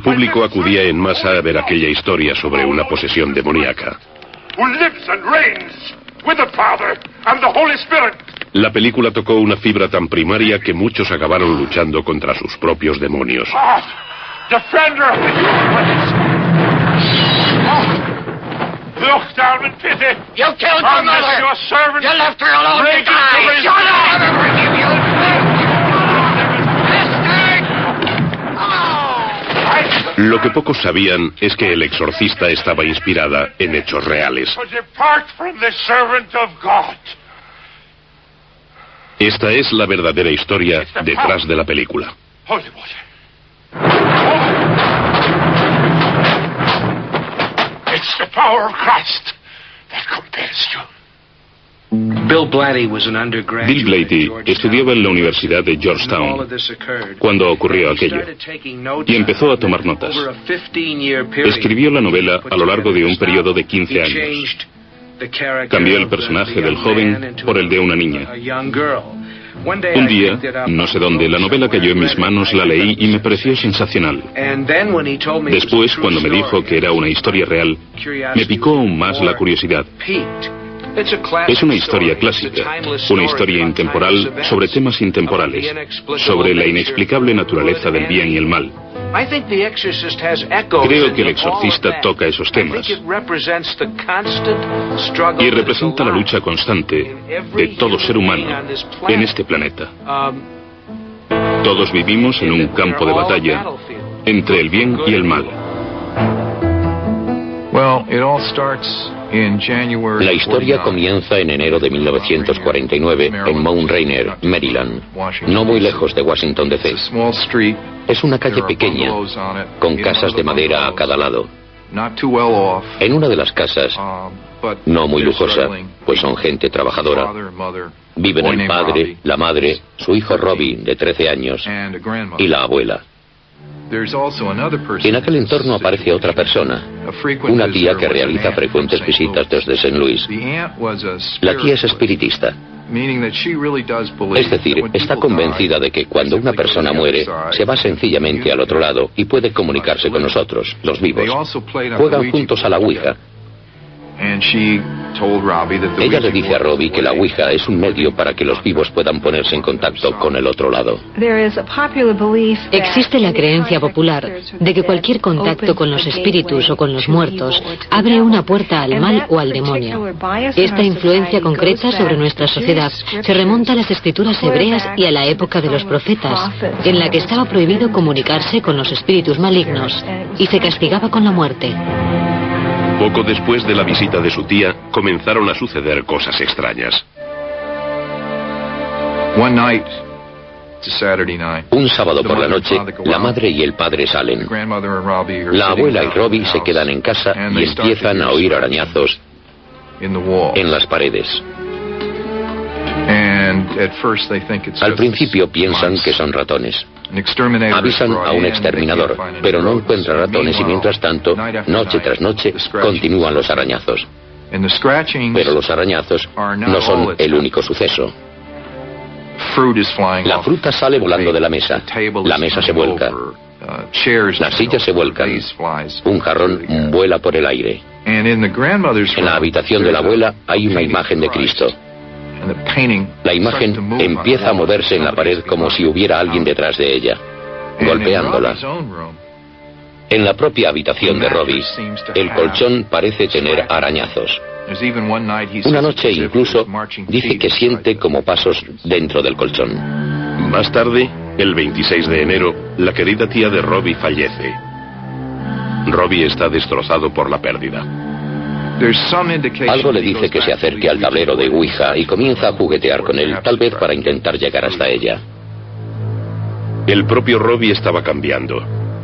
El público acudía en masa a ver aquella historia sobre una posesión demoníaca. Who lives and reigns with the Father and the Holy Spirit. La película tocó una fibra tan primaria que muchos acabaron luchando contra sus propios demonios. Lo que pocos sabían es que El Exorcista estaba inspirada en hechos reales. Esta es la verdadera historia detrás de la película. It's the power of Christ that compels you. Bill Blatty estudiaba en la Universidad de Georgetown cuando ocurrió aquello y empezó a tomar notas. Over a 15-year period, Escribió la novela a lo largo de un periodo de his 15 novel. He años. Cambió el personaje del joven por el de una niña. Un día, no sé dónde, la novela cayó en mis manos, la leí y me pareció sensacional. Después, cuando me dijo que era una historia real, me picó aún más la curiosidad. Es una historia clásica, una historia intemporal sobre temas intemporales, sobre la inexplicable naturaleza del bien y el mal. Creo que El Exorcista toca esos temas y representa la lucha constante de todo ser humano en este planeta. Um, Todos vivimos en un campo de batalla entre el bien y el mal. La historia 49. comienza en enero de 1949 en Mount Rainier, Maryland, no muy lejos de Washington DC. Es una calle pequeña, con casas de madera a cada lado. Not too well off, En una de las casas, but no muy lujosa, pues son gente trabajadora, viven el padre, la madre, su hijo Robbie, de 13 años, y la abuela. En aquel entorno aparece otra persona, una tía que realiza frecuentes visitas desde St. Louis. La tía es espiritista, es decir, está convencida de que cuando una persona muere, se va sencillamente al otro lado y puede comunicarse con nosotros, los vivos. Juegan juntos a la Ouija. Ella le dice a Robbie que la Ouija es un medio para que los vivos puedan ponerse en contacto con el otro lado. Existe la creencia popular de que cualquier contacto con los espíritus o con los muertos abre una puerta al mal o al demonio. Esta influencia concreta sobre nuestra sociedad se remonta a las escrituras hebreas y a la época de los profetas, en la que estaba prohibido comunicarse con los espíritus malignos y se castigaba con la muerte. Poco después de la visita de su tía, comenzaron a suceder cosas extrañas. One night. Un sábado por la noche, la madre y el padre salen. La abuela y Robbie se quedan en casa y empiezan a oír arañazos en las paredes. Al principio piensan que son ratones. Avisan a un exterminador, pero no encuentra ratones y mientras tanto, noche tras noche, continúan los arañazos. Pero los arañazos no son el único suceso. La fruta sale volando de la mesa. La mesa se vuelca. Uh, Las sillas se vuelcan. Un jarrón vuela por el aire. En la habitación de la abuela hay una imagen de. Cristo. La imagen empieza a moverse en la pared como si hubiera alguien detrás de ella, golpeándola. En la propia habitación de Robbie, el colchón parece tener arañazos. Una noche incluso dice que siente como pasos dentro del colchón. Más tarde, el 26 de enero, la querida tía de Robbie fallece. Robbie está destrozado por la pérdida. There's some indication Algo le dice que se acerque al tablero de Ouija y comienza a juguetear con él, tal vez para intentar llegar hasta ella. El propio Robbie estaba cambiando.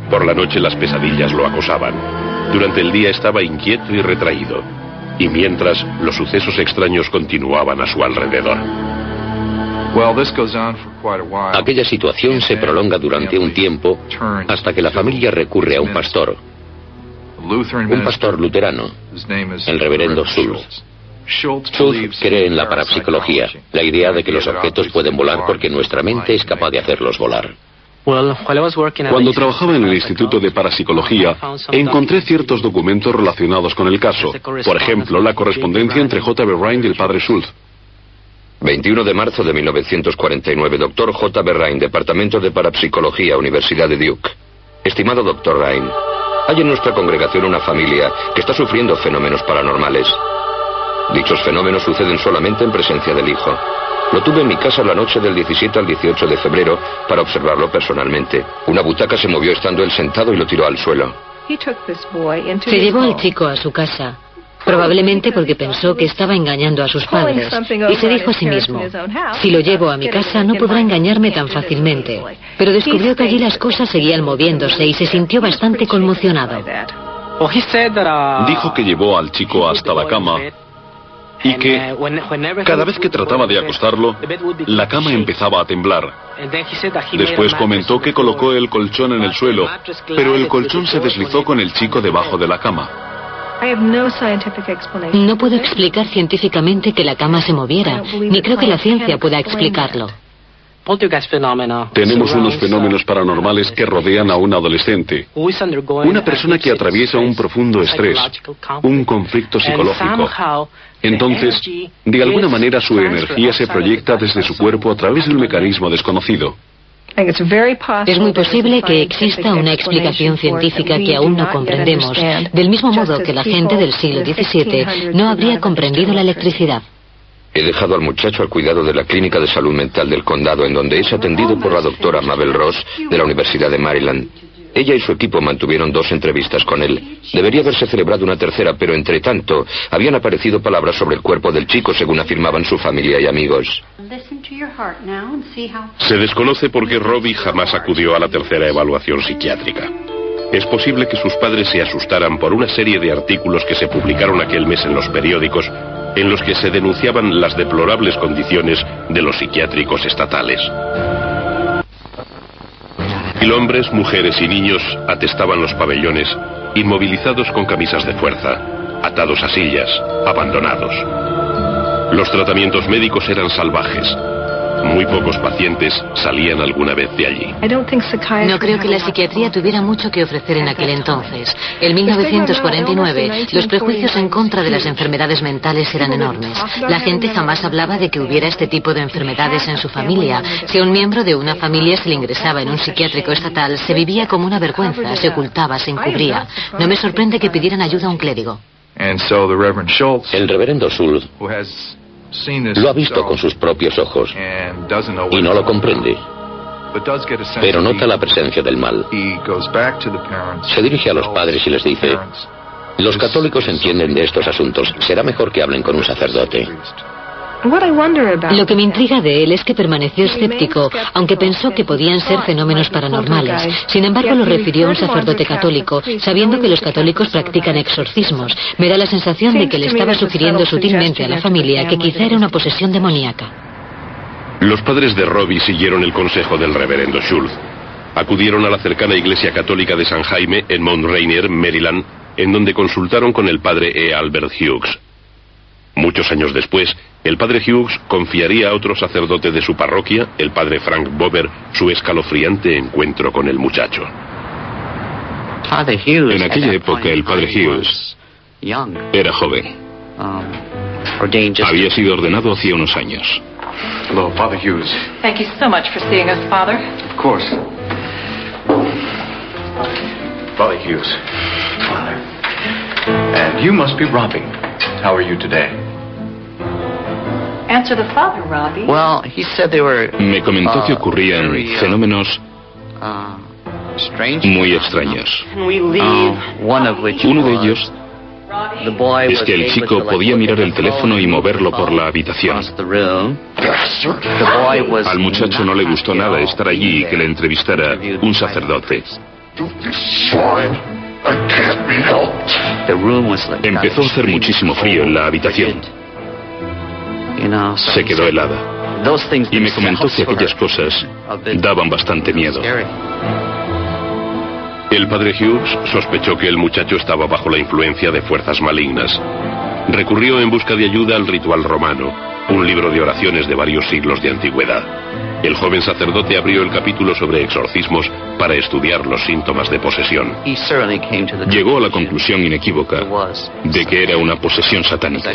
Por la noche las pesadillas lo acosaban. Durante el día estaba inquieto y retraído. Y mientras, los sucesos extraños continuaban a su alrededor. Aquella situación se prolonga durante un tiempo hasta que la familia recurre a un pastor, un pastor luterano, el reverendo Reverend Schultz. Schultz cree en la parapsicología, la idea de que los objetos pueden volar porque nuestra mente es capaz de hacerlos volar. Cuando trabajaba en el Instituto de Parapsicología, encontré ciertos documentos relacionados con el caso. Por ejemplo, la correspondencia entre J.B. Ryan y el padre Schultz. 21 de marzo de 1949, doctor J.B. Ryan, Departamento de Parapsicología, Universidad de Duke. Estimado doctor Ryan, hay en nuestra congregación una familia que está sufriendo fenómenos paranormales. Dichos fenómenos suceden solamente en presencia del hijo. Lo tuve en mi casa la noche del 17 al 18 de febrero para observarlo personalmente. Una butaca se movió estando él sentado y lo tiró al suelo. Se llevó al chico a su casa, probablemente porque pensó que estaba engañando a sus padres, y se dijo a sí mismo, si lo llevo a mi casa no podrá engañarme tan fácilmente. Pero descubrió que allí las cosas seguían moviéndose y se sintió bastante conmocionado. Dijo que llevó al chico hasta la cama y que cada vez que trataba de acostarlo, la cama empezaba a temblar. Después comentó que colocó el colchón en el suelo, pero el colchón se deslizó con el chico debajo de la cama. No puedo explicar científicamente que la cama se moviera, ni creo que la ciencia pueda explicarlo. Tenemos unos fenómenos paranormales que rodean a un adolescente, una persona que atraviesa un profundo estrés, un conflicto psicológico. Entonces, de alguna manera su energía se proyecta desde su cuerpo a través de un mecanismo desconocido. Es muy posible que exista una explicación científica que aún no comprendemos, del mismo modo que la gente del siglo XVII no habría comprendido la electricidad. He dejado al muchacho al cuidado de la Clínica de Salud Mental del Condado, en donde es atendido por la doctora Mabel Ross de la Universidad de Maryland. Ella y su equipo mantuvieron dos entrevistas con él. Debería haberse celebrado una tercera, pero entre tanto habían aparecido palabras sobre el cuerpo del chico, según afirmaban su familia y amigos. Se desconoce por qué Robbie jamás acudió a la tercera evaluación psiquiátrica. Es posible que sus padres se asustaran por una serie de artículos que se publicaron aquel mes en los periódicos en los que se denunciaban las deplorables condiciones de los psiquiátricos estatales. Hombres, mujeres y niños atestaban los pabellones, inmovilizados con camisas de fuerza, atados a sillas, abandonados. Los tratamientos médicos eran salvajes, muy pocos pacientes salían alguna vez de allí. No creo que la psiquiatría tuviera mucho que ofrecer en aquel entonces. En 1949, los prejuicios en contra de las enfermedades mentales eran enormes. La gente jamás hablaba de que hubiera este tipo de enfermedades en su familia. Si a un miembro de una familia se le ingresaba en un psiquiátrico estatal, se vivía como una vergüenza, se ocultaba, se encubría. No me sorprende que pidieran ayuda a un clérigo. El reverendo Schultz lo ha visto con sus propios ojos y no lo comprende. Pero nota la presencia del mal. Se dirige a los padres y les dice, los católicos entienden de estos asuntos. Será mejor que hablen con un sacerdote. Lo que me intriga de él es que permaneció escéptico, aunque pensó que podían ser fenómenos paranormales. Sin embargo, lo refirió a un sacerdote católico, sabiendo que los católicos practican exorcismos. Me da la sensación de que le estaba sugiriendo sutilmente a la familia que quizá era una posesión demoníaca. Los padres de Robbie siguieron el consejo del reverendo Schultz. Acudieron a la cercana iglesia católica de San Jaime en Mount Rainier, Maryland, en donde consultaron con el padre E. Albert Hughes. Muchos años después, el padre Hughes confiaría a otro sacerdote de su parroquia, el padre Frank Bober, su escalofriante encuentro con el muchacho. En aquella época el padre Hughes era joven. Había sido ordenado hacía unos años. Hello, Father Hughes. Thank you so much for seeing us, Father. Of course. Father Hughes. Father. And you must be Robbie. How are you today? Me comentó que ocurrían fenómenos muy extraños. Uno de ellos es que el chico podía mirar el teléfono y moverlo por la habitación. Al muchacho no le gustó nada estar allí y que le entrevistara un sacerdote. Empezó a hacer muchísimo frío en la habitación. Se quedó helada. Y me comentó que aquellas cosas daban bastante miedo. El padre Hughes sospechó que el muchacho estaba bajo la influencia de fuerzas malignas. Recurrió en busca de ayuda al ritual romano, un libro de oraciones de varios siglos de antigüedad. El joven sacerdote abrió el capítulo sobre exorcismos para estudiar los síntomas de posesión. Llegó a la conclusión inequívoca de que era una posesión satánica.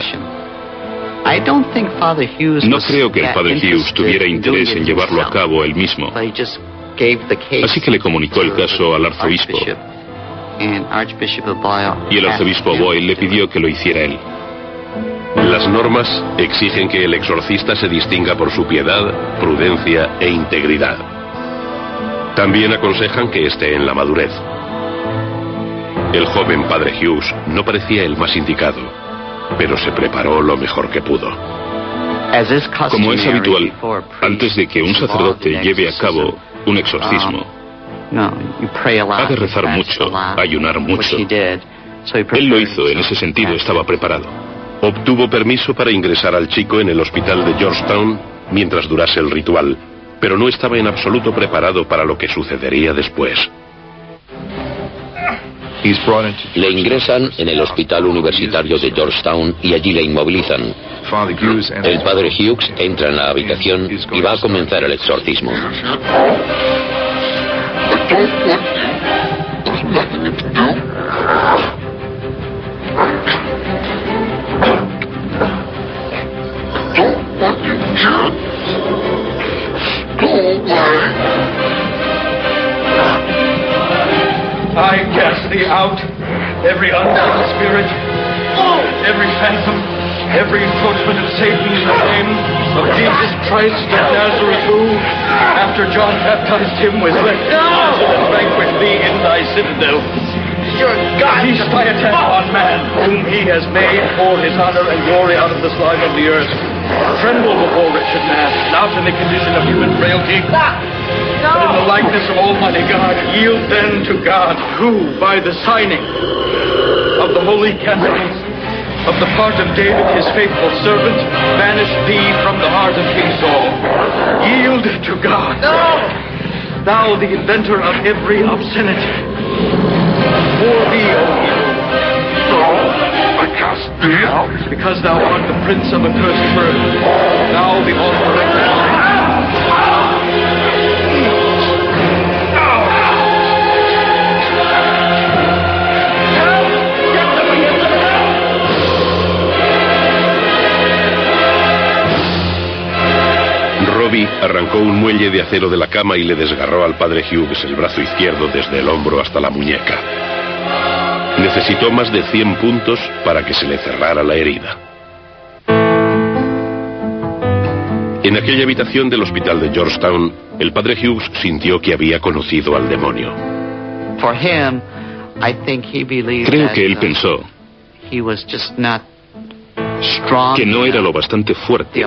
No creo que el padre Hughes tuviera interés en llevarlo a cabo él mismo. Así que le comunicó el caso al arzobispo. Y el arzobispo Boyle le pidió que lo hiciera él. Las normas exigen que el exorcista se distinga por su piedad, prudencia e integridad. También aconsejan que esté en la madurez. El joven padre Hughes no parecía el más indicado, pero se preparó lo mejor que pudo. Como es habitual, antes de que un sacerdote lleve a cabo un exorcismo, ha de rezar mucho, ayunar mucho. Él lo hizo, en ese sentido estaba preparado. Obtuvo permiso para ingresar al chico en el hospital de Georgetown mientras durase el ritual, pero no estaba en absoluto preparado para lo que sucedería después. Le ingresan en el hospital universitario de Georgetown y allí le inmovilizan. El padre Hughes entra en la habitación y va a comenzar el exorcismo. Him, let and banquet thee in thy citadel. Your God! Feast thy attack on man, whom he has made for his honor and glory out of the slime of the earth. Tremble before wretched man, not in the condition of human frailty, but in the likeness of Almighty God. Yield then to God, who, by the signing of the holy candles of the part of David, his faithful servant, banished thee from the heart of King Saul. Yield to God. Thou, the inventor of every obscenity. For thee, O evil. I cast thee out. Because thou art the prince of accursed birth. Thou, the author of Robbie arrancó un muelle de acero de la cama y le desgarró al padre Hughes el brazo izquierdo desde el hombro hasta la muñeca. Necesitó más de 100 puntos para que se le cerrara la herida. En aquella habitación del hospital de Georgetown, el padre Hughes sintió que había conocido al demonio. Creo que él pensó que no era lo bastante fuerte,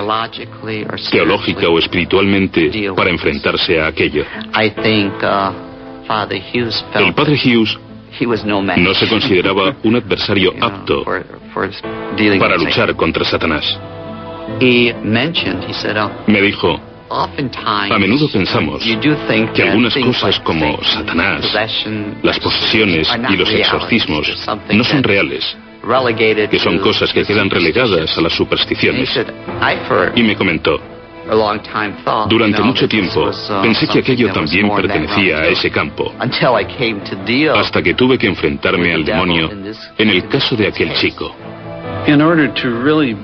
teológica o espiritualmente, para enfrentarse a aquello. El padre Hughes no se consideraba un adversario apto para luchar contra Satanás. Me dijo, a menudo pensamos que algunas cosas como Satanás, las posesiones y los exorcismos no son reales, que son cosas que quedan relegadas a las supersticiones. Y me comentó, durante mucho tiempo pensé que aquello también pertenecía a ese campo, hasta que tuve que enfrentarme al demonio en el caso de aquel chico.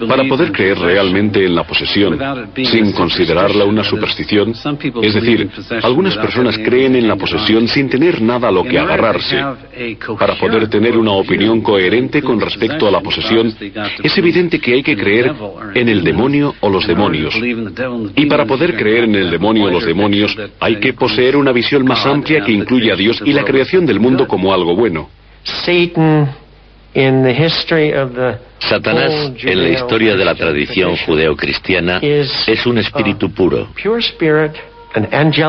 Para poder creer realmente en la posesión, sin considerarla una superstición, es decir, algunas personas creen en la posesión sin tener nada a lo que agarrarse. Para poder tener una opinión coherente con respecto a la posesión, es evidente que hay que creer en el demonio o los demonios. Y para poder creer en el demonio o los demonios, hay que poseer una visión más amplia que incluye a Dios y la creación del mundo como algo bueno. Satanás, en la historia de la tradición judeocristiana, es un espíritu puro,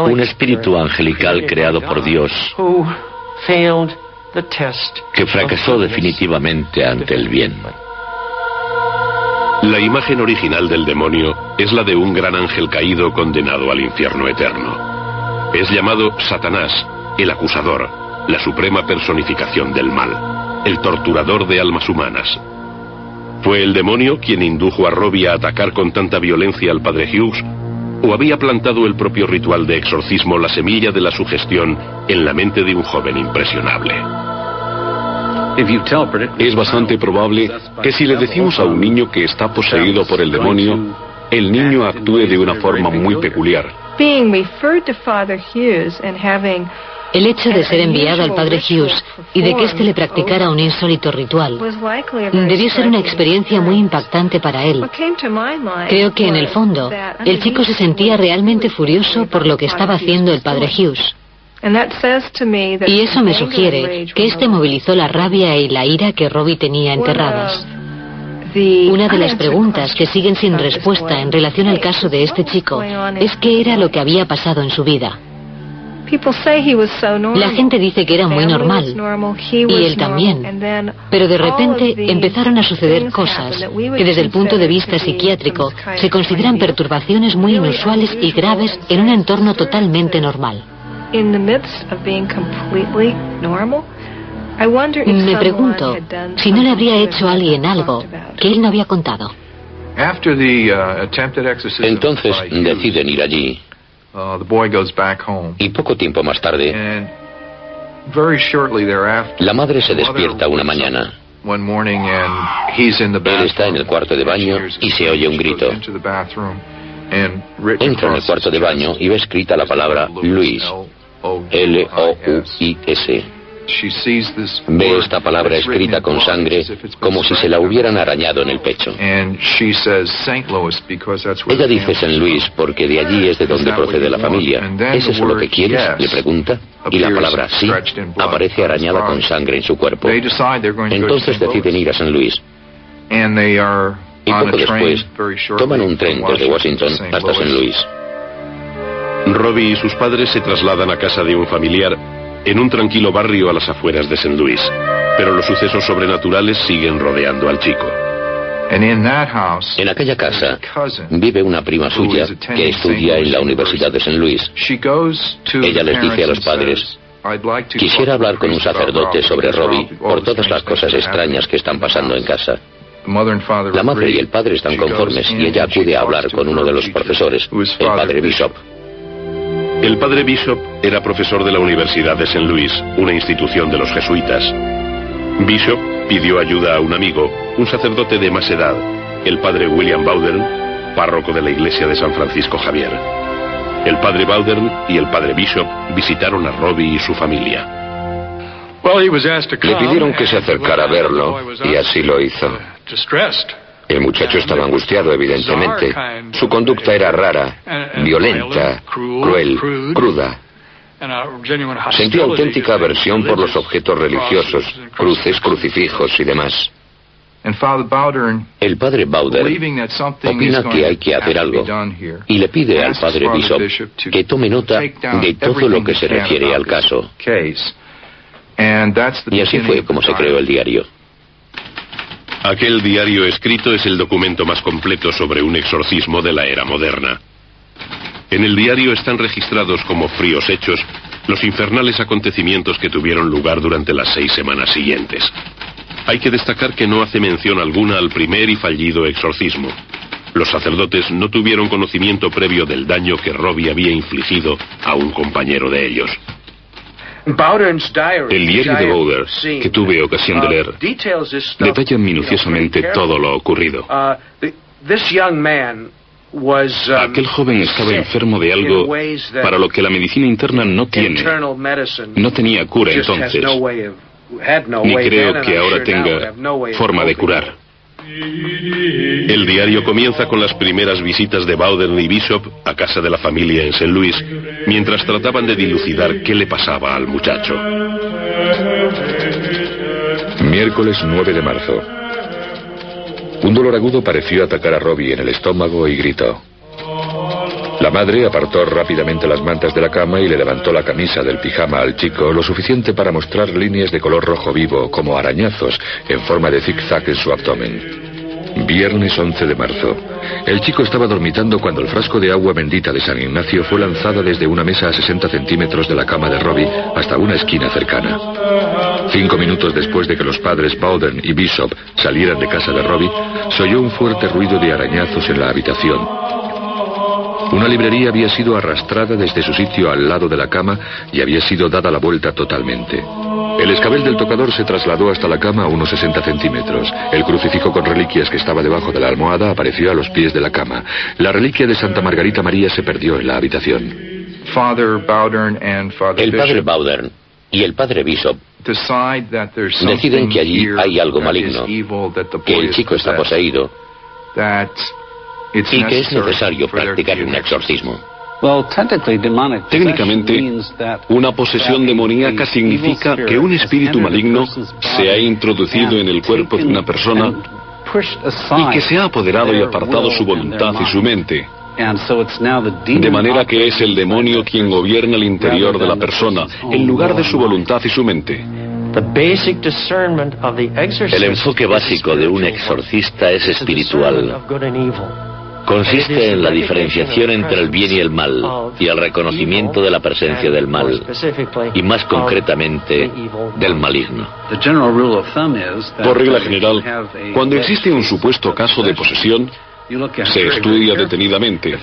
un espíritu angelical creado por Dios, que fracasó definitivamente ante el bien. La imagen original del demonio es la de un gran ángel caído condenado al infierno eterno. Es llamado Satanás, el acusador, la suprema personificación del mal, el torturador de almas humanas. ¿Fue el demonio quien indujo a Robbie a atacar con tanta violencia al padre Hughes? ¿O había plantado el propio ritual de exorcismo la semilla de la sugestión en la mente de un joven impresionable? Es bastante probable que si le decimos a un niño que está poseído por el demonio, el niño actúe de una forma muy peculiar. El hecho de ser enviado al padre Hughes y de que éste le practicara un insólito ritual debió ser una experiencia muy impactante para él. Creo que en el fondo el chico se sentía realmente furioso por lo que estaba haciendo el padre Hughes. Y eso me sugiere que este movilizó la rabia y la ira que Robbie tenía enterradas. Una de las preguntas que siguen sin respuesta en relación al caso de este chico es qué era lo que había pasado en su vida. La gente dice que era muy normal, y él también, pero de repente empezaron a suceder cosas que desde el punto de vista psiquiátrico se consideran perturbaciones muy inusuales y graves en un entorno totalmente normal. Me pregunto si no le habría hecho a alguien algo que él no había contado. Uh, Entonces deciden ir allí Uh, the boy goes back home. Y poco tiempo más tarde, And very shortly thereafter, la madre se despierta una mañana. One morning and he's in the Él está en el cuarto de baño y se oye un grito. Entra en el cuarto de baño y ve escrita la palabra Luis, L-O-U-I-S. Ve esta palabra escrita con sangre como si se la hubieran arañado en el pecho. Ella dice St. Luis porque de allí es de donde procede la familia. ¿Es eso lo que quieres? Le pregunta. Y la palabra sí aparece arañada con sangre en su cuerpo. Entonces deciden ir a St. Luis. Y poco después toman un tren desde Washington hasta St. Luis. Robbie y sus padres se trasladan a casa de un familiar en un tranquilo barrio a las afueras de St. Louis, pero los sucesos sobrenaturales siguen rodeando al chico. En aquella casa vive una prima suya que estudia en la Universidad de St. Louis. Ella les dice a los padres, quisiera hablar con un sacerdote sobre Robbie por todas las cosas extrañas que están pasando en casa. La madre y el padre están conformes y ella acude a hablar con uno de los profesores, el padre Bishop. El padre Bishop era profesor de la Universidad de St. Louis, una institución de los jesuitas. Bishop pidió ayuda a un amigo, un sacerdote de más edad, el padre William Bowdern, párroco de la iglesia de San Francisco Javier. El padre Bowdern y el padre Bishop visitaron a Robbie y su familia. Le pidieron que se acercara a verlo y así lo hizo. El muchacho estaba angustiado, evidentemente. Su conducta era rara, violenta, cruel, cruda. Sentía auténtica aversión por los objetos religiosos, cruces, crucifijos y demás. El padre Bowder opina que hay que hacer algo y le pide al padre Bishop que tome nota de todo lo que se refiere al caso. Y así fue como se creó el diario. Aquel diario escrito es el documento más completo sobre un exorcismo de la era moderna. En el diario están registrados como fríos hechos los infernales acontecimientos que tuvieron lugar durante las seis semanas siguientes. Hay que destacar que no hace mención alguna al primer y fallido exorcismo. Los sacerdotes no tuvieron conocimiento previo del daño que Robbie había infligido a un compañero de ellos. El diario de Bowder, que tuve ocasión de leer, detalla minuciosamente todo lo ocurrido. Aquel joven estaba enfermo de algo para lo que la medicina interna no tiene. No tenía cura entonces. Ni creo que ahora tenga forma de curar. El diario comienza con las primeras visitas de Bowden y Bishop a casa de la familia en St. Louis, mientras trataban de dilucidar qué le pasaba al muchacho. Miércoles 9 de marzo. Un dolor agudo pareció atacar a Robbie en el estómago y gritó. La madre apartó rápidamente las mantas de la cama y le levantó la camisa del pijama al chico lo suficiente para mostrar líneas de color rojo vivo como arañazos en forma de zigzag en su abdomen. Viernes 11 de marzo. El chico estaba dormitando cuando el frasco de agua bendita de San Ignacio fue lanzado desde una mesa a 60 centímetros de la cama de Robbie hasta una esquina cercana. Cinco minutos después de que los padres Bowden y Bishop salieran de casa de Robbie, se oyó un fuerte ruido de arañazos en la habitación. Una librería había sido arrastrada desde su sitio al lado de la cama y había sido dada la vuelta totalmente. El escabel del tocador se trasladó hasta la cama a unos 60 centímetros. El crucifijo con reliquias que estaba debajo de la almohada apareció a los pies de la cama. La reliquia de Santa Margarita María se perdió en la habitación. El padre Bowdern y el padre Bishop deciden que allí hay algo maligno, que el chico está poseído y que es necesario practicar un exorcismo. Técnicamente, una posesión demoníaca significa que un espíritu maligno se ha introducido en el cuerpo de una persona y que se ha apoderado y apartado su voluntad y su mente. De manera que es el demonio quien gobierna el interior de la persona, en lugar de su voluntad y su mente. El enfoque básico de un exorcista es espiritual. Consiste en la diferenciación entre el bien y el mal y el reconocimiento de la presencia del mal y más concretamente del maligno. Por regla general, cuando existe un supuesto caso de posesión, se estudia detenidamente.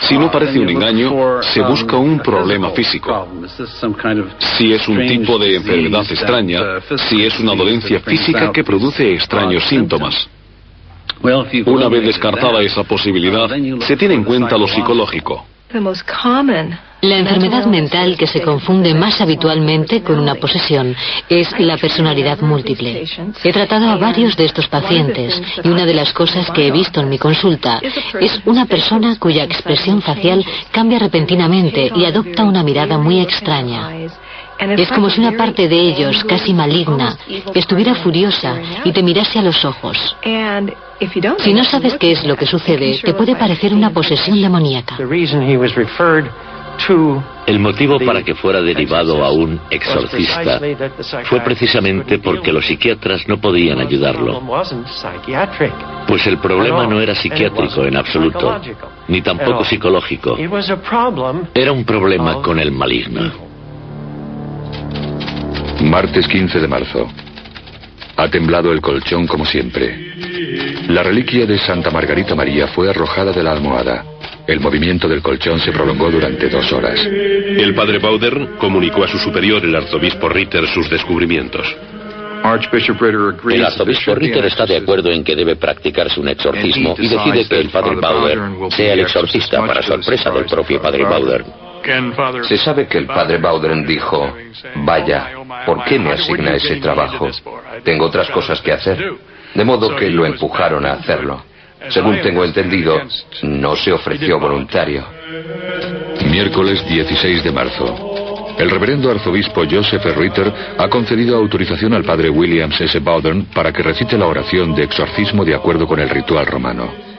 Si no parece un engaño, se busca un problema físico. Si es un tipo de enfermedad extraña, si es una dolencia física que produce extraños síntomas. Una vez descartada esa posibilidad, se tiene en cuenta lo psicológico. La enfermedad mental que se confunde más habitualmente con una posesión es la personalidad múltiple. He tratado a varios de estos pacientes y una de las cosas que he visto en mi consulta es una persona cuya expresión facial cambia repentinamente y adopta una mirada muy extraña. Es como si una parte de ellos, casi maligna, estuviera furiosa y te mirase a los ojos. Si no sabes qué es lo que sucede, te puede parecer una posesión demoníaca. El motivo para que fuera derivado a un exorcista fue precisamente porque los psiquiatras no podían ayudarlo. Pues el problema no era psiquiátrico en absoluto, ni tampoco psicológico. Era un problema con el maligno. Martes 15 de marzo. Ha temblado el colchón como siempre. La reliquia de Santa Margarita María fue arrojada de la almohada. El movimiento del colchón se prolongó durante dos horas. El padre Bowder comunicó a su superior, el arzobispo Ritter, sus descubrimientos. El arzobispo Ritter está de acuerdo en que debe practicarse un exorcismo y decide que el padre Bowder sea el exorcista para sorpresa del propio padre Bowder. Se sabe que el padre Bowden dijo, vaya, ¿por qué me asigna ese trabajo? Tengo otras cosas que hacer. De modo que lo empujaron a hacerlo. Según tengo entendido, no se ofreció voluntario. Miércoles 16 de marzo. El reverendo arzobispo Joseph Ritter ha concedido autorización al padre William S. Bowden para que recite la oración de exorcismo de acuerdo con el ritual romano.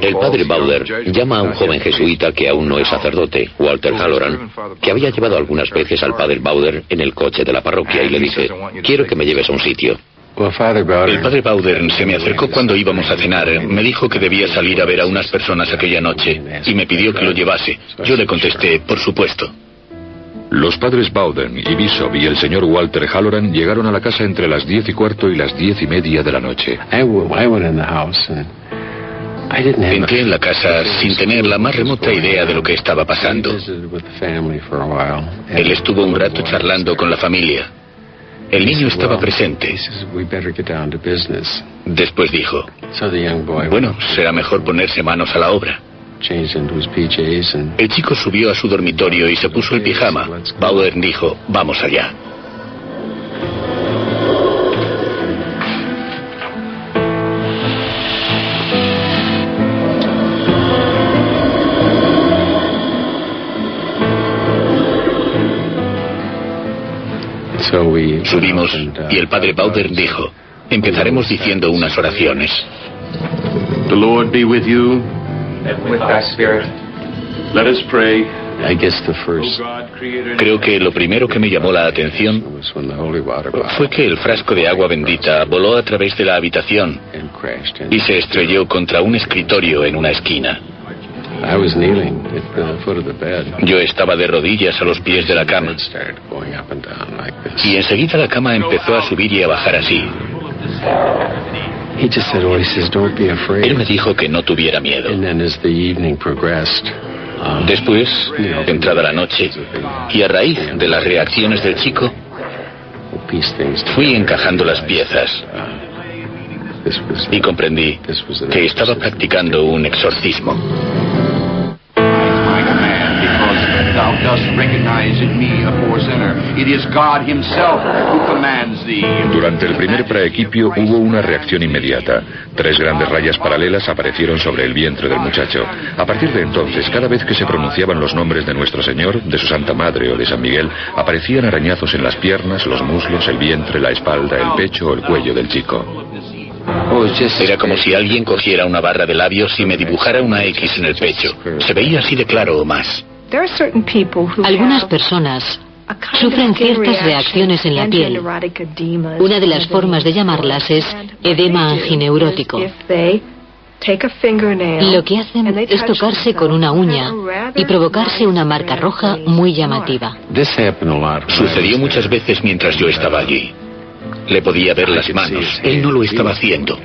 El padre Bowder llama a un joven jesuita que aún no es sacerdote, Walter Halloran, que había llevado algunas veces al padre Bowder en el coche de la parroquia y le dice, quiero que me lleves a un sitio. El padre Bowder se me acercó cuando íbamos a cenar. Me dijo que debía salir a ver a unas personas aquella noche y me pidió que lo llevase. Yo le contesté, por supuesto. Los padres Bowden y Bishop y el señor Walter Halloran llegaron a la casa entre las diez y cuarto y las diez y media de la noche. Entré en la casa sin tener la más remota idea de lo que estaba pasando. Él estuvo un rato charlando con la familia. El niño estaba presente. Después dijo, bueno, será mejor ponerse manos a la obra. El chico subió a su dormitorio y se puso el pijama. Bauer dijo, vamos allá. Subimos y el padre Bowder dijo, empezaremos diciendo unas oraciones. The Lord be with you. with thy spirit. Let us pray. Creo que lo primero que me llamó la atención fue que el frasco de agua bendita voló a través de la habitación y se estrelló contra un escritorio en una esquina. Yo estaba de rodillas a los pies de la cama. Y enseguida la cama empezó a subir y a bajar así. Él me dijo que no tuviera miedo. Después, entrada la noche, y a raíz de las reacciones del chico, fui encajando las piezas y comprendí que estaba practicando un exorcismo. Durante el primer praequipio hubo una reacción inmediata. Tres grandes rayas paralelas aparecieron sobre el vientre del muchacho. A partir de entonces, cada vez que se pronunciaban los nombres de Nuestro Señor, de su Santa Madre o de San Miguel, aparecían arañazos en las piernas, los muslos, el vientre, la espalda, el pecho o el cuello del chico. Era como si alguien cogiera una barra de labios y me dibujara una X en el pecho. Se veía así de claro o más. Algunas personas sufren ciertas reacciones en la piel. Una de las formas de llamarlas es edema angineurótico. Lo que hacen es tocarse con una uña y provocarse una marca roja muy llamativa. Sucedió muchas veces mientras yo estaba allí. Le podía ver las manos. Él no lo estaba haciendo.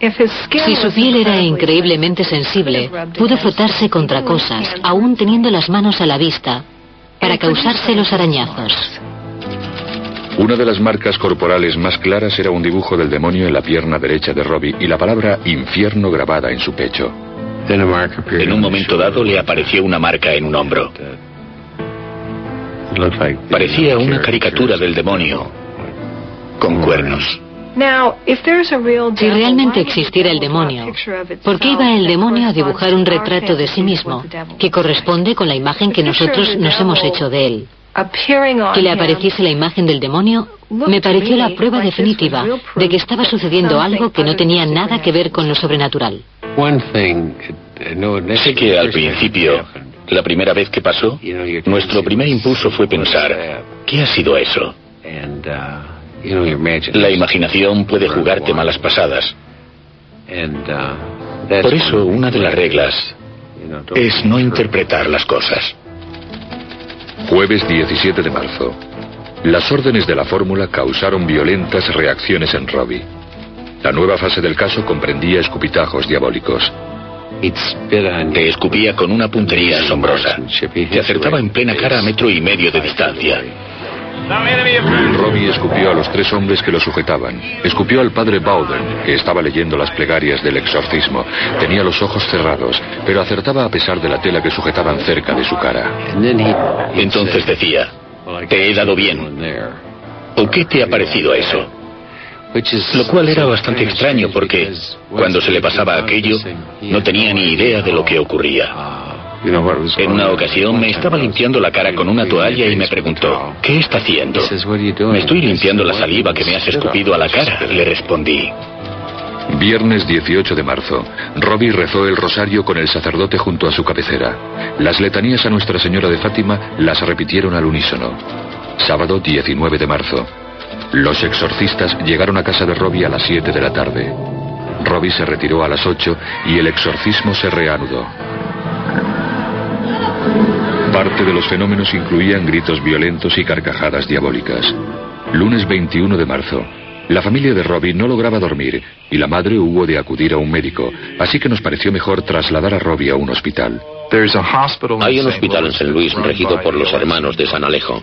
Si su piel era increíblemente sensible, pudo frotarse contra cosas, aún teniendo las manos a la vista, para causarse los arañazos. Una de las marcas corporales más claras era un dibujo del demonio en la pierna derecha de Robbie y la palabra infierno grabada en su pecho. En un momento dado le apareció una marca en un hombro. Parecía una caricatura del demonio, con cuernos. Si realmente existiera el demonio, ¿por qué iba el demonio a dibujar un retrato de sí mismo que corresponde con la imagen que nosotros nos hemos hecho de él? Que le apareciese la imagen del demonio me pareció la prueba definitiva de que estaba sucediendo algo que no tenía nada que ver con lo sobrenatural. Sé que al principio, la primera vez que pasó, nuestro primer impulso fue pensar, ¿qué ha sido eso? La imaginación puede jugarte malas pasadas. Por eso una de las reglas es no interpretar las cosas. Jueves 17 de marzo. Las órdenes de la fórmula causaron violentas reacciones en Robbie. La nueva fase del caso comprendía escupitajos diabólicos. Te escupía con una puntería asombrosa. Te acertaba en plena cara a metro y medio de distancia. Robbie escupió a los tres hombres que lo sujetaban. Escupió al padre Bowden, que estaba leyendo las plegarias del exorcismo. Tenía los ojos cerrados, pero acertaba a pesar de la tela que sujetaban cerca de su cara. Entonces decía, te he dado bien. ¿O qué te ha parecido eso? Lo cual era bastante extraño porque cuando se le pasaba aquello no tenía ni idea de lo que ocurría. En una ocasión me estaba limpiando la cara con una toalla y me preguntó, ¿qué está haciendo? Me estoy limpiando la saliva que me has escupido a la cara, le respondí. Viernes 18 de marzo. Robbie rezó el rosario con el sacerdote junto a su cabecera. Las letanías a Nuestra Señora de Fátima las repitieron al unísono. Sábado 19 de marzo. Los exorcistas llegaron a casa de Robbie a las 7 de la tarde. Robbie se retiró a las 8 y el exorcismo se reanudó. Parte de los fenómenos incluían gritos violentos y carcajadas diabólicas. Lunes 21 de marzo. La familia de Robbie no lograba dormir y la madre hubo de acudir a un médico, así que nos pareció mejor trasladar a Robbie a un hospital. Hay un hospital en San Luis regido por los hermanos de San Alejo.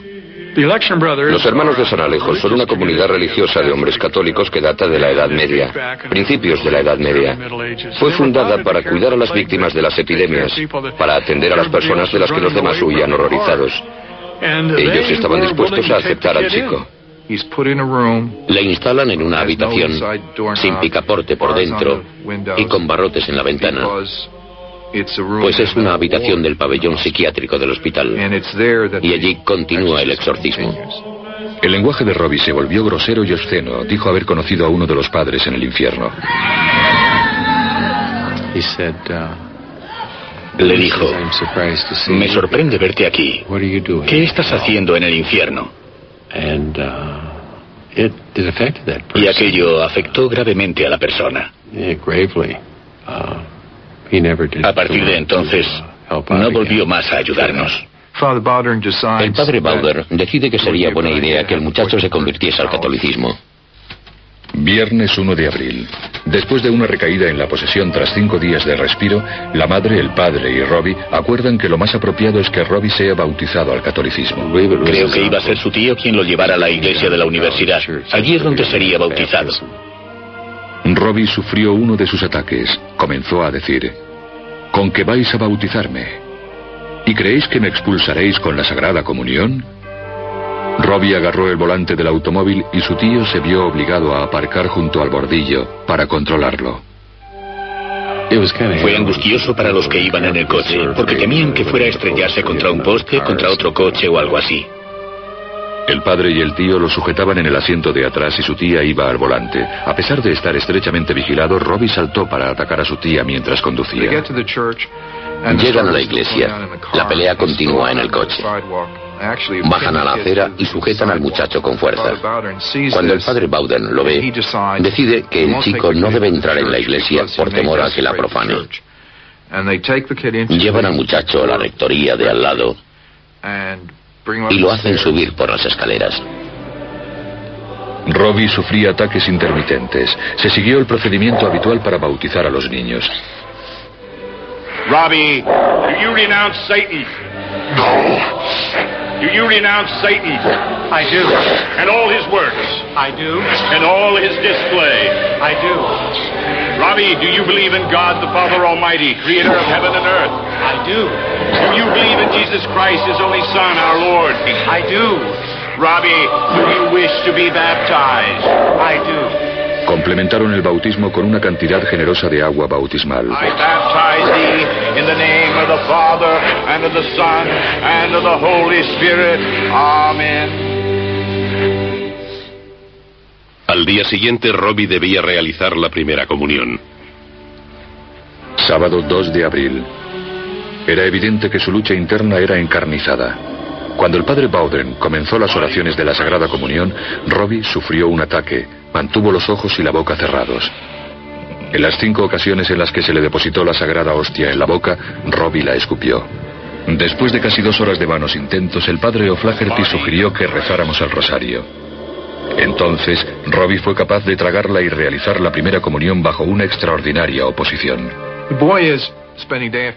Los hermanos de San Alejo son una comunidad religiosa de hombres católicos que data de la Edad Media, principios de la Edad Media. Fue fundada para cuidar a las víctimas de las epidemias, para atender a las personas de las que los demás huían horrorizados. Ellos estaban dispuestos a aceptar al chico. Le instalan en una habitación sin picaporte por dentro y con barrotes en la ventana pues es una habitación del pabellón psiquiátrico del hospital. Y allí continúa el exorcismo. El lenguaje de Robbie se volvió grosero y obsceno. Dijo haber conocido a uno de los padres en el infierno. Le dijo, me sorprende verte aquí. ¿Qué estás haciendo en el infierno? Y aquello afectó gravemente a la persona. A partir de entonces, no volvió más a ayudarnos. El padre Bowder decide que sería buena idea que el muchacho se convirtiese al catolicismo. Viernes 1 de abril. Después de una recaída en la posesión tras cinco días de respiro, la madre, el padre y Robbie acuerdan que lo más apropiado es que Robbie sea bautizado al catolicismo. Creo que iba a ser su tío quien lo llevara a la iglesia de la universidad. Allí es donde sería bautizado. Robbie sufrió uno de sus ataques. Comenzó a decir, ¿con qué vais a bautizarme? ¿Y creéis que me expulsaréis con la Sagrada Comunión? Robbie agarró el volante del automóvil y su tío se vio obligado a aparcar junto al bordillo para controlarlo. Fue angustioso para los que iban en el coche, porque temían que fuera a estrellarse contra un poste, contra otro coche o algo así. El padre y el tío lo sujetaban en el asiento de atrás y su tía iba al volante. A pesar de estar estrechamente vigilado, Robbie saltó para atacar a su tía mientras conducía. Llegan a la iglesia. La pelea continúa en el coche. Bajan a la acera y sujetan al muchacho con fuerza. Cuando el padre Bowden lo ve, decide que el chico no debe entrar en la iglesia por temor a que la profane. Llevan al muchacho a la rectoría de al lado y lo hacen subir por las escaleras. Robbie sufría ataques intermitentes. Se siguió el procedimiento habitual para bautizar a los niños. Robbie, do you renounce Satan? No. Do you renounce Satan? I do. And all his works? I do. And all his display? I do. Robbie, do you believe in God the Father Almighty, creator of heaven and earth? I do. Do you believe in Jesus Christ, his only Son, our Lord? I do. Robbie, do you wish to be baptized? I do. Complementaron el bautismo con una cantidad generosa de agua bautismal. Al día siguiente, Robbie debía realizar la primera comunión. Sábado 2 de abril. Era evidente que su lucha interna era encarnizada. Cuando el padre Bowden comenzó las oraciones de la Sagrada Comunión, Robbie sufrió un ataque, mantuvo los ojos y la boca cerrados. En las cinco ocasiones en las que se le depositó la sagrada hostia en la boca, Robbie la escupió. Después de casi dos horas de vanos intentos, el padre O'Flaherty sugirió que rezáramos el rosario. Entonces, Robbie fue capaz de tragarla y realizar la primera comunión bajo una extraordinaria oposición.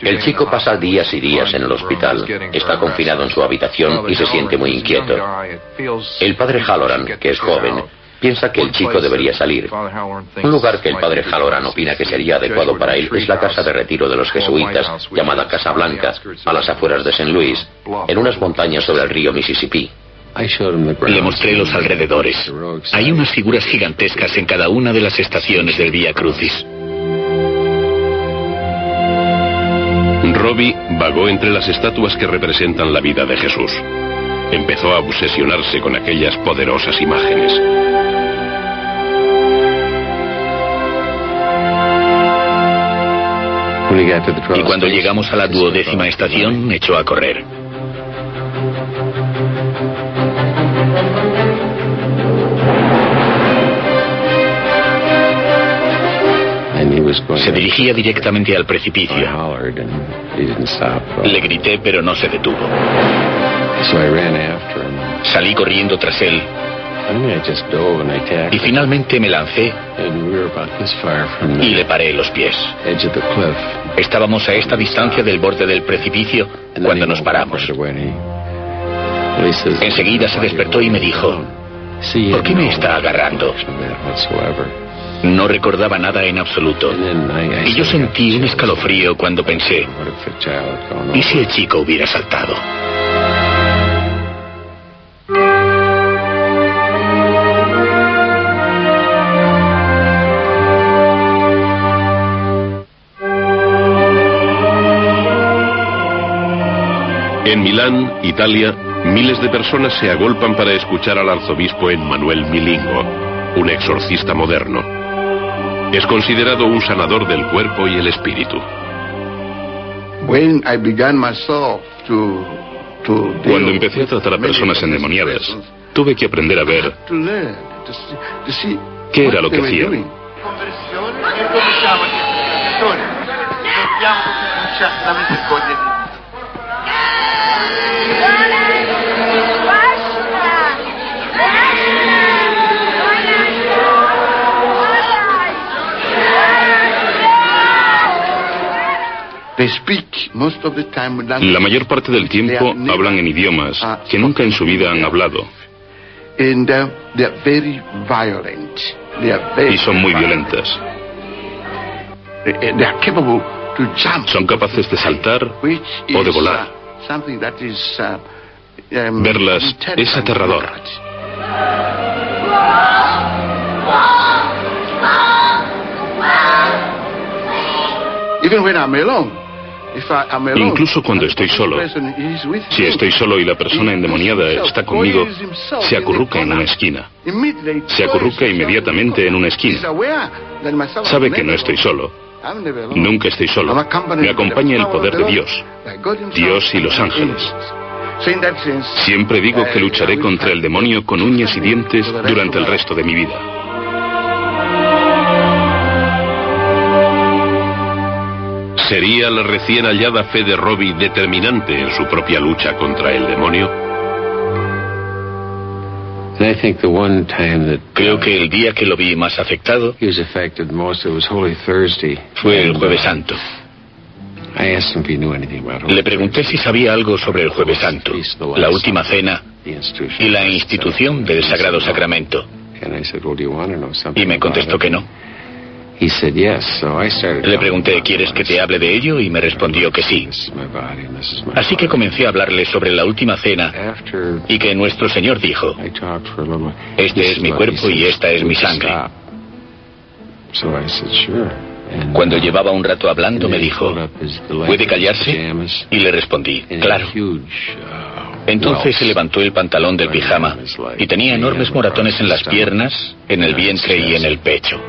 El chico pasa días y días en el hospital. Está confinado en su habitación y se siente muy inquieto. El padre Halloran, que es joven, piensa que el chico debería salir. Un lugar que el padre Halloran opina que sería adecuado para él es la casa de retiro de los jesuitas, llamada Casa Blanca, a las afueras de St. Louis, en unas montañas sobre el río Mississippi. Le mostré los alrededores. Hay unas figuras gigantescas en cada una de las estaciones del Vía Crucis. Robbie vagó entre las estatuas que representan la vida de Jesús. Empezó a obsesionarse con aquellas poderosas imágenes. Y cuando llegamos a la duodécima estación, echó a correr. Se dirigía directamente al precipicio. Le grité, pero no se detuvo. Salí corriendo tras él. Y finalmente me lancé y le paré los pies. Estábamos a esta distancia del borde del precipicio cuando nos paramos. Enseguida se despertó y me dijo, ¿por qué me está agarrando? No recordaba nada en absoluto. Y yo sentí un escalofrío cuando pensé, ¿y si el chico hubiera saltado? En Milán, Italia, miles de personas se agolpan para escuchar al arzobispo Emmanuel Milingo, un exorcista moderno. Es considerado un sanador del cuerpo y el espíritu. Cuando empecé a tratar a personas endemoniadas, tuve que aprender a ver qué era lo que hacían. La mayor parte del tiempo hablan en idiomas que nunca en su vida han hablado. Y son muy violentas. Son capaces de saltar o de volar. Verlas es aterrador. Even when I'm alone, Incluso cuando estoy solo, si estoy solo y la persona endemoniada está conmigo, se acurruca en una esquina. Se acurruca inmediatamente en una esquina. Sabe que no estoy solo. Nunca estoy solo. Me acompaña el poder de Dios, Dios y los ángeles. Siempre digo que lucharé contra el demonio con uñas y dientes durante el resto de mi vida. ¿Sería la recién hallada fe de Robbie determinante en su propia lucha contra el demonio? Creo que el día que lo vi más afectado fue el jueves santo. Le pregunté si sabía algo sobre el jueves santo, la última cena y la institución del Sagrado Sacramento. Y me contestó que no. Le pregunté, ¿quieres que te hable de ello? Y me respondió que sí. Así que comencé a hablarle sobre la última cena y que nuestro Señor dijo, este es mi cuerpo y esta es mi sangre. Cuando llevaba un rato hablando me dijo, ¿puede callarse? Y le respondí, claro. Entonces se levantó el pantalón del pijama y tenía enormes moratones en las piernas, en el vientre y en el pecho.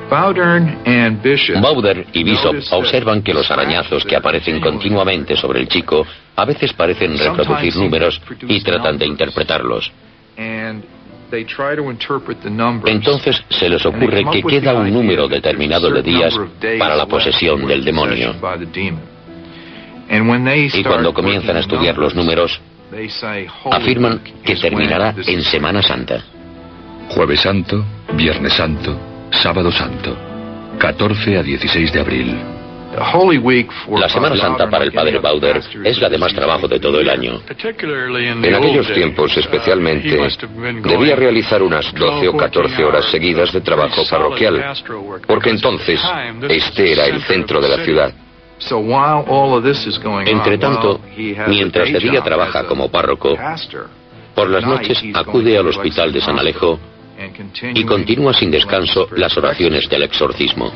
Bowder y Bishop observan que los arañazos que aparecen continuamente sobre el chico a veces parecen reproducir números y tratan de interpretarlos. Entonces se les ocurre que queda un número determinado de días para la posesión del demonio. Y cuando comienzan a estudiar los números, afirman que terminará en Semana Santa. Jueves Santo, Viernes Santo, Sábado Santo, 14 a 16 de abril. La Semana Santa para el padre Bauder es la de más trabajo de todo el año. En aquellos tiempos especialmente, debía realizar unas 12 o 14 horas seguidas de trabajo parroquial, porque entonces este era el centro de la ciudad. Entre tanto, mientras de día trabaja como párroco, por las noches acude al hospital de San Alejo y continúa sin descanso las oraciones del exorcismo.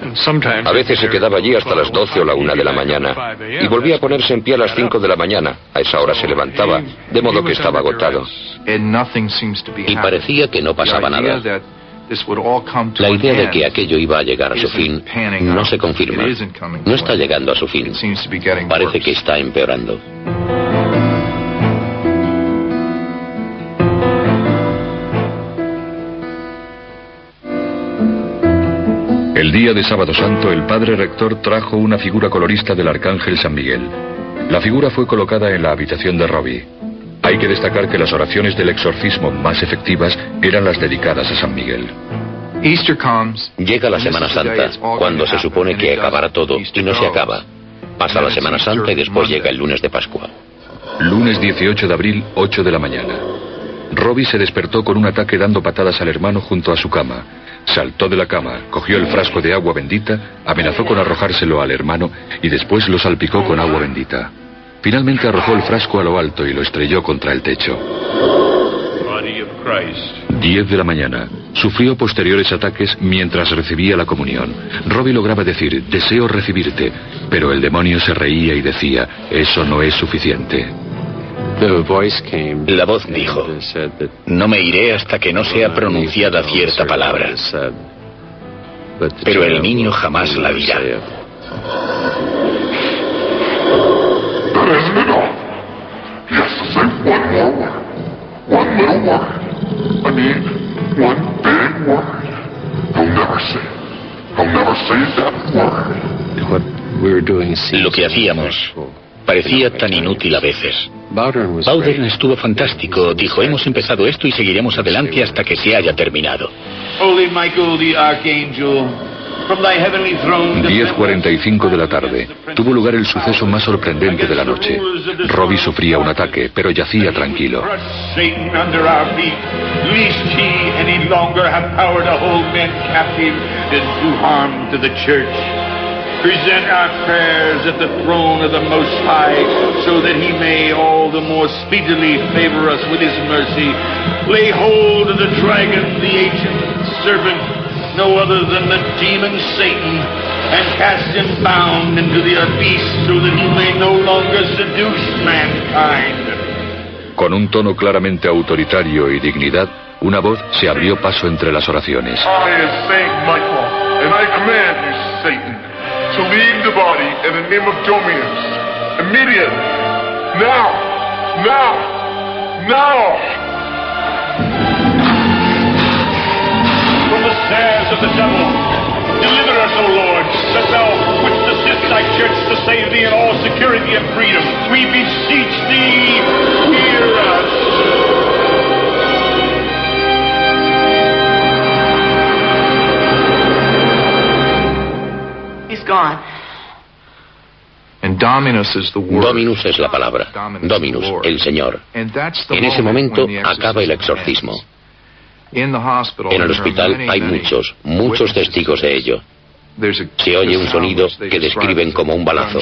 A veces se quedaba allí hasta las 12 o la 1 de la mañana y volvía a ponerse en pie a las 5 de la mañana. A esa hora se levantaba, de modo que estaba agotado. Y parecía que no pasaba nada. La idea de que aquello iba a llegar a su fin no se confirma. No está llegando a su fin. Parece que está empeorando. El día de Sábado Santo, el padre rector trajo una figura colorista del arcángel San Miguel. La figura fue colocada en la habitación de Robbie. Hay que destacar que las oraciones del exorcismo más efectivas eran las dedicadas a San Miguel. Llega la Semana Santa, cuando se supone que acabará todo y no se acaba. Pasa la Semana Santa y después llega el lunes de Pascua. Lunes 18 de abril, 8 de la mañana. Robbie se despertó con un ataque dando patadas al hermano junto a su cama. Saltó de la cama, cogió el frasco de agua bendita, amenazó con arrojárselo al hermano y después lo salpicó con agua bendita. Finalmente arrojó el frasco a lo alto y lo estrelló contra el techo. 10 de la mañana. Sufrió posteriores ataques mientras recibía la comunión. Robbie lograba decir, deseo recibirte, pero el demonio se reía y decía, eso no es suficiente. La voz dijo, no me iré hasta que no sea pronunciada cierta palabra. Pero el niño jamás la dirá. Lo que hacíamos parecía tan inútil a veces. Bowden estuvo fantástico. Dijo, hemos empezado esto y seguiremos adelante hasta que se haya terminado. 10.45 de la tarde. Tuvo lugar el suceso más sorprendente de la noche. Robbie sufría un ataque, pero yacía tranquilo. present our prayers at the throne of the Most High, so that he may all the more speedily favor us with his mercy. Lay hold of the dragon, the ancient serpent, no other than the demon Satan, and cast him bound into the abyss, so that he may no longer seduce mankind. Con un tono claramente autoritario y dignidad, una voz se abrió paso entre las oraciones. I am Saint Michael, and I command you, Satan, to leave the body in the name of Dominus. Immediately. Now. Now. Now. Of the devil. Deliver us, O Lord, that thou wouldst assist thy church to save thee in all security and freedom. We beseech thee, hear us. Dominus es la palabra. Dominus, el Señor. En ese momento acaba el exorcismo. En el hospital hay muchos, muchos testigos de ello. Se oye un sonido que describen como un balazo.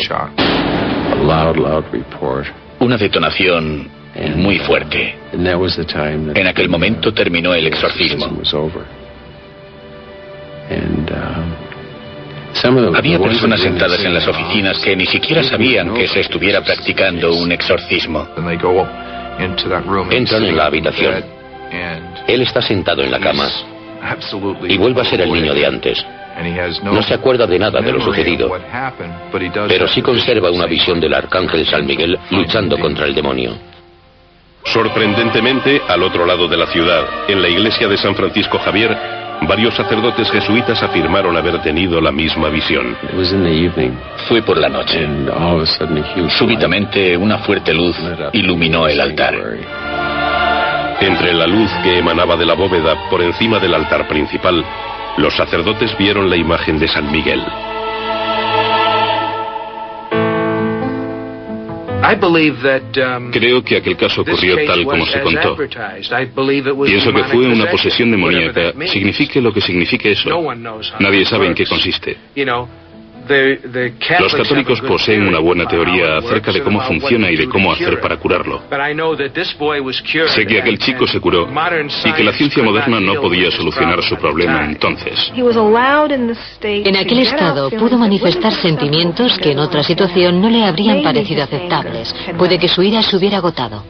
Una detonación muy fuerte. En aquel momento terminó el exorcismo. Había personas sentadas en las oficinas que ni siquiera sabían que se estuviera practicando un exorcismo. Entran en la habitación. Él está sentado en la cama y vuelve a ser el niño de antes. No se acuerda de nada de lo sucedido, pero sí conserva una visión del arcángel San Miguel luchando contra el demonio. Sorprendentemente, al otro lado de la ciudad, en la iglesia de San Francisco Javier, Varios sacerdotes jesuitas afirmaron haber tenido la misma visión. Fue por la noche. Súbitamente una fuerte luz iluminó el altar. Entre la luz que emanaba de la bóveda por encima del altar principal, los sacerdotes vieron la imagen de San Miguel. Um, Creo que aquel caso ocurrió tal como se contó. Pienso que fue una posesión demoníaca. Signifique lo que signifique eso. Nadie sabe en qué consiste. Los católicos poseen una buena teoría acerca de cómo funciona y de cómo hacer para curarlo. Sé que aquel chico se curó y que la ciencia moderna no podía solucionar su problema entonces. En aquel estado pudo manifestar sentimientos que en otra situación no le habrían parecido aceptables. Puede que su ira se hubiera agotado.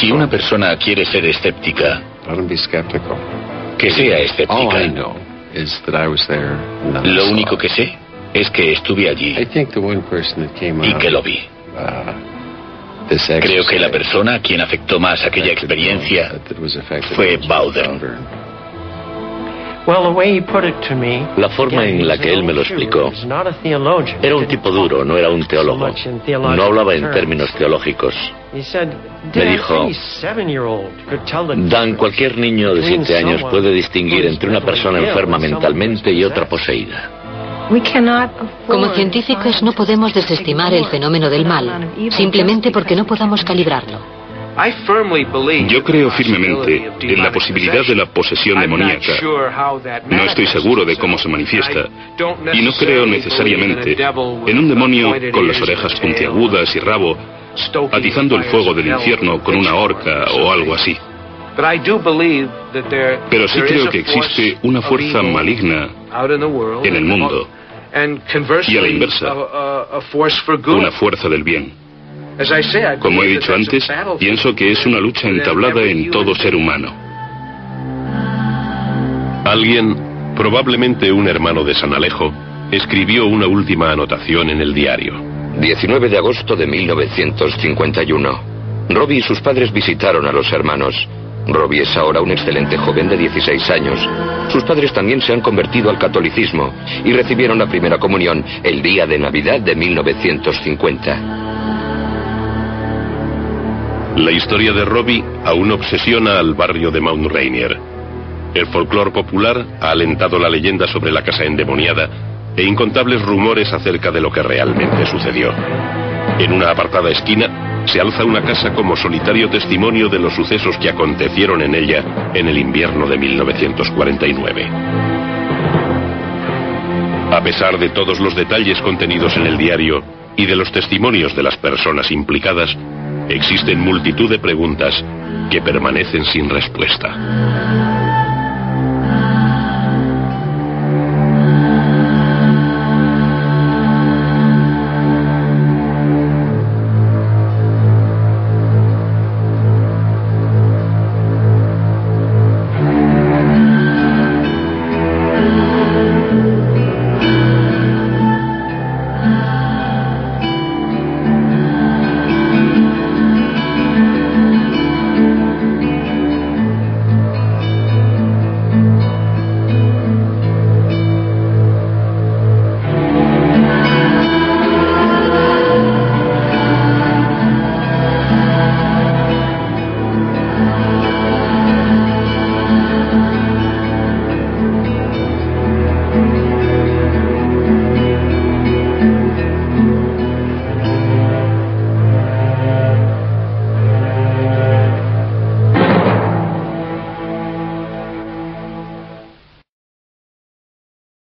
Si una persona quiere ser escéptica, que sea escéptica. Lo único que sé es que estuve allí y que lo vi. Uh, Creo que la persona a quien afectó más aquella experiencia fue Bowden. La forma en la que él me lo explicó era un tipo duro, no era un teólogo. No hablaba en términos teológicos. Me dijo, Dan, cualquier niño de siete años puede distinguir entre una persona enferma mentalmente y otra poseída. Como científicos no podemos desestimar el fenómeno del mal, simplemente porque no podamos calibrarlo. Yo creo firmemente en la posibilidad de la posesión demoníaca. No estoy seguro de cómo se manifiesta. Y no creo necesariamente en un demonio con las orejas puntiagudas y rabo, atizando el fuego del infierno con una horca o algo así. Pero sí creo que existe una fuerza maligna en el mundo. Y a la inversa, una fuerza del bien. Como he dicho antes, pienso que es una lucha entablada en todo ser humano. Alguien, probablemente un hermano de San Alejo, escribió una última anotación en el diario. 19 de agosto de 1951. Robbie y sus padres visitaron a los hermanos. Robbie es ahora un excelente joven de 16 años. Sus padres también se han convertido al catolicismo y recibieron la primera comunión el día de Navidad de 1950. La historia de Robbie aún obsesiona al barrio de Mount Rainier. El folclore popular ha alentado la leyenda sobre la casa endemoniada e incontables rumores acerca de lo que realmente sucedió. En una apartada esquina se alza una casa como solitario testimonio de los sucesos que acontecieron en ella en el invierno de 1949. A pesar de todos los detalles contenidos en el diario y de los testimonios de las personas implicadas, existen multitud de preguntas que permanecen sin respuesta.